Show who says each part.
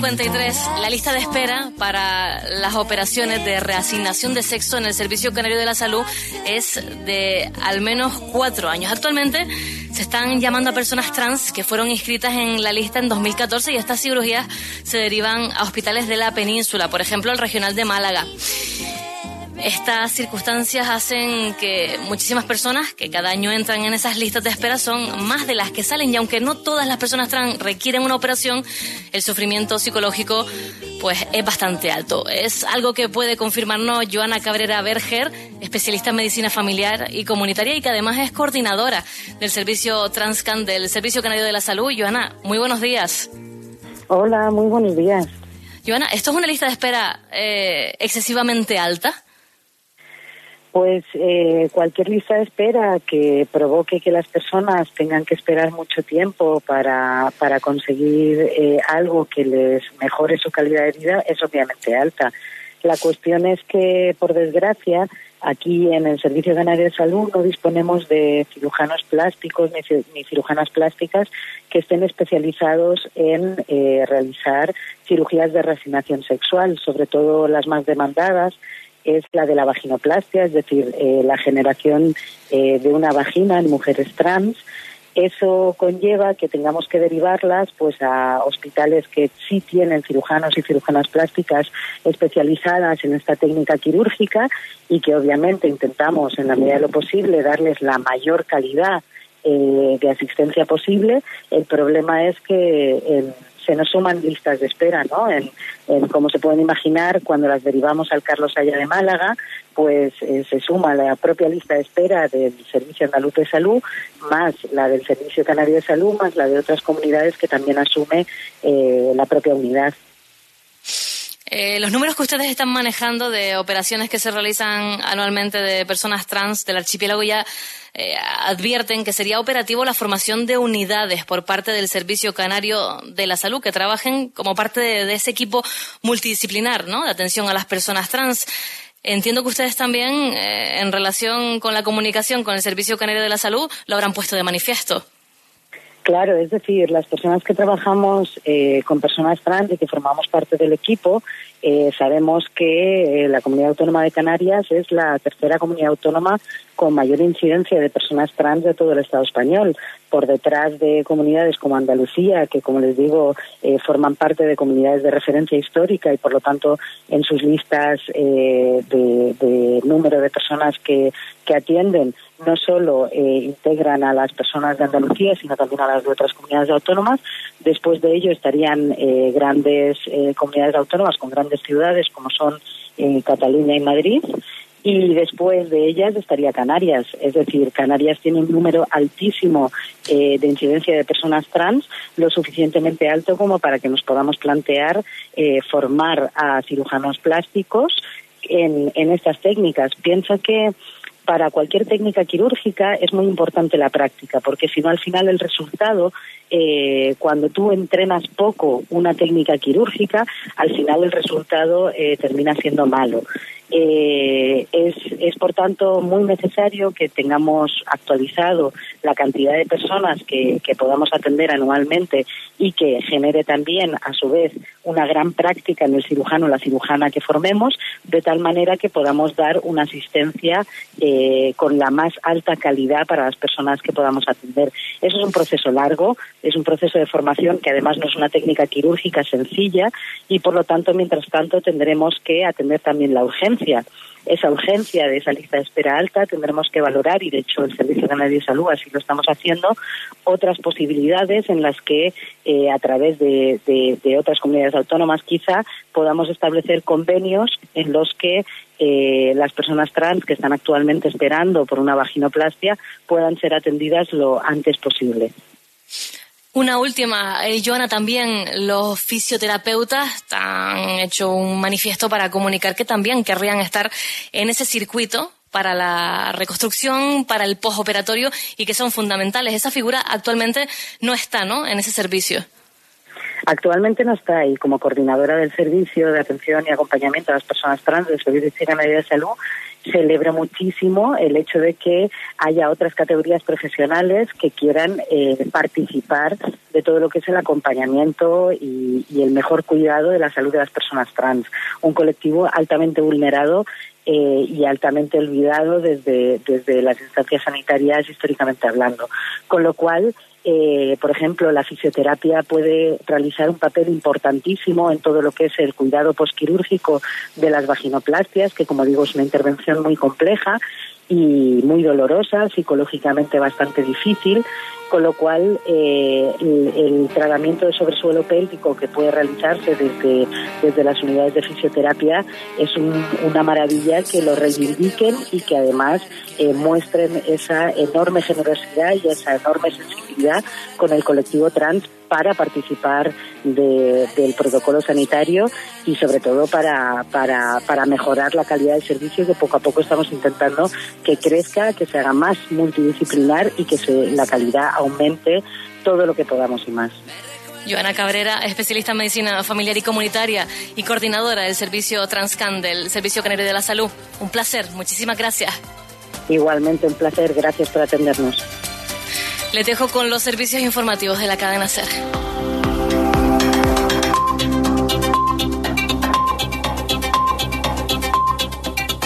Speaker 1: la lista de espera para las operaciones de reasignación de sexo en el Servicio Canario de la Salud es de al menos cuatro años. Actualmente se están llamando a personas trans que fueron inscritas en la lista en 2014 y estas cirugías se derivan a hospitales de la península, por ejemplo el regional de Málaga. Estas circunstancias hacen que muchísimas personas que cada año entran en esas listas de espera son más de las que salen y aunque no todas las personas trans requieren una operación, el sufrimiento psicológico pues es bastante alto. Es algo que puede confirmarnos Joana Cabrera Berger, especialista en medicina familiar y comunitaria y que además es coordinadora del servicio Transcan del Servicio Canario de la Salud. Joana, muy buenos días.
Speaker 2: Hola, muy buenos días.
Speaker 1: Joana, ¿esto es una lista de espera eh, excesivamente alta?
Speaker 2: Pues eh, cualquier lista de espera que provoque que las personas tengan que esperar mucho tiempo para, para conseguir eh, algo que les mejore su calidad de vida es obviamente alta. La cuestión es que, por desgracia, aquí en el Servicio Canario de Salud no disponemos de cirujanos plásticos ni, cirujanas plásticas que estén especializados en eh, realizar cirugías de resignación sexual, sobre todo las más demandadas es la de la vaginoplastia, es decir, eh, la generación eh, de una vagina en mujeres trans. Eso conlleva que tengamos que derivarlas pues a hospitales que sí tienen cirujanos y cirujanas plásticas especializadas en esta técnica quirúrgica y que obviamente intentamos en la medida de lo posible darles la mayor calidad eh, de asistencia posible. El problema es que se nos suman listas de espera, ¿no? En, como se pueden imaginar, cuando las derivamos al Carlos Haya de Málaga, pues eh, se suma la propia lista de espera del Servicio Andaluz de Salud, más la del Servicio Canario de Salud, más la de otras comunidades que también asume eh, la propia unidad.
Speaker 1: Eh, los números que ustedes están manejando de operaciones que se realizan anualmente de personas trans del archipiélago ya eh, advierten que sería operativo la formación de unidades por parte del Servicio Canario de la Salud que trabajen como parte de, ese equipo multidisciplinar ¿no? de atención a las personas trans. Entiendo que ustedes también, eh, en relación con la comunicación con el Servicio Canario de la Salud, lo habrán puesto de manifiesto.
Speaker 2: Claro, es decir, las personas que trabajamos eh, con personas trans y que formamos parte del equipo, eh, sabemos que eh, la comunidad autónoma de Canarias es la tercera comunidad autónoma con mayor incidencia de personas trans de todo el Estado español, por detrás de comunidades como Andalucía, que como les digo, forman parte de comunidades de referencia histórica y por lo tanto en sus listas de, número de personas que atienden no solo eh, integran a las personas de Andalucía, sino también a las de otras comunidades autónomas. Después de ello estarían eh, grandes eh, comunidades autónomas con grandes ciudades como son Cataluña y Madrid. Y después de ellas estaría Canarias. Es decir, Canarias tiene un número altísimo de incidencia de personas trans, lo suficientemente alto como para que nos podamos plantear formar a cirujanos plásticos en, en estas técnicas. Piensa que para cualquier técnica quirúrgica es muy importante la práctica, porque si no al final el resultado, eh, cuando tú entrenas poco una técnica quirúrgica, al final el resultado eh, termina siendo malo. Eh, es, es, por tanto, muy necesario que tengamos actualizado la cantidad de personas que, que, podamos atender anualmente y que genere también, a su vez, una gran práctica en el cirujano o la cirujana que formemos, de tal manera que podamos dar una asistencia eh, con la más alta calidad para las personas que podamos atender. Eso es un proceso largo, es un proceso de formación que además no es una técnica quirúrgica sencilla y, por lo tanto, mientras tanto, tendremos que atender también la urgencia esa urgencia de esa lista de espera alta, tendremos que valorar, y de hecho el Servicio Canario de Salud así lo estamos haciendo, otras posibilidades en las que eh, a través de, otras comunidades autónomas quizá podamos establecer convenios en los que eh, las personas trans que están actualmente esperando por una vaginoplastia puedan ser atendidas lo antes posible.
Speaker 1: Una última, eh, Joana, también los fisioterapeutas han hecho un manifiesto para comunicar que también querrían estar en ese circuito para la reconstrucción, para el postoperatorio y que son fundamentales. Esa figura actualmente no está, ¿no? En ese servicio.
Speaker 2: Actualmente no está y como coordinadora del servicio de atención y acompañamiento a las personas trans del Servicio de Salud celebro muchísimo el hecho de que haya otras categorías profesionales que quieran eh, participar de todo lo que es el acompañamiento y, y, el mejor cuidado de la salud de las personas trans. Un colectivo altamente vulnerado eh, y altamente olvidado desde, desde las instancias sanitarias históricamente hablando. Con lo cual, eh, por ejemplo, la fisioterapia puede realizar un papel importantísimo en todo lo que es el cuidado posquirúrgico de las vaginoplastias, que como digo es una intervención muy compleja y muy dolorosa, psicológicamente bastante difícil, con lo cual eh, el, tratamiento de sobresuelo pélvico que puede realizarse desde, desde las unidades de fisioterapia es una maravilla que lo reivindiquen y que además eh, muestren esa enorme generosidad y esa enorme sensibilidad con el colectivo trans para participar del protocolo sanitario y sobre todo para, para, para mejorar la calidad del servicio que poco a poco estamos intentando que crezca, que se haga más multidisciplinar y que se, la calidad aumente todo lo que podamos y más.
Speaker 1: Joana Cabrera, especialista en medicina familiar y comunitaria y coordinadora del servicio Transcan del Servicio Canario de la Salud. Un placer, muchísimas gracias.
Speaker 2: Igualmente un placer, gracias por atendernos.
Speaker 1: Les dejo con los servicios informativos de la cadena SER.